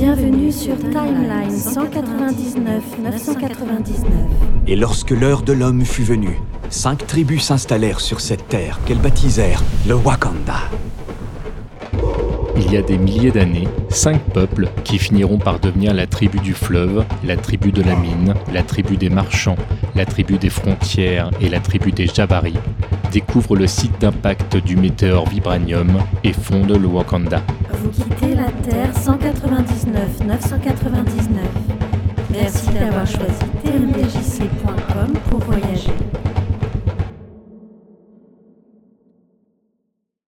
Bienvenue sur Timeline 199 999. Et lorsque l'heure de l'homme fut venue, cinq tribus s'installèrent sur cette terre qu'elles baptisèrent le Wakanda. Il y a des milliers d'années, cinq peuples qui finiront par devenir la tribu du fleuve, la tribu de la mine, la tribu des marchands, la tribu des frontières et la tribu des Jabari, découvrent le site d'impact du météore Vibranium et fondent le Wakanda. Vous quittez la Terre 199 999. Merci d'avoir choisi tmdjc.com pour voyager.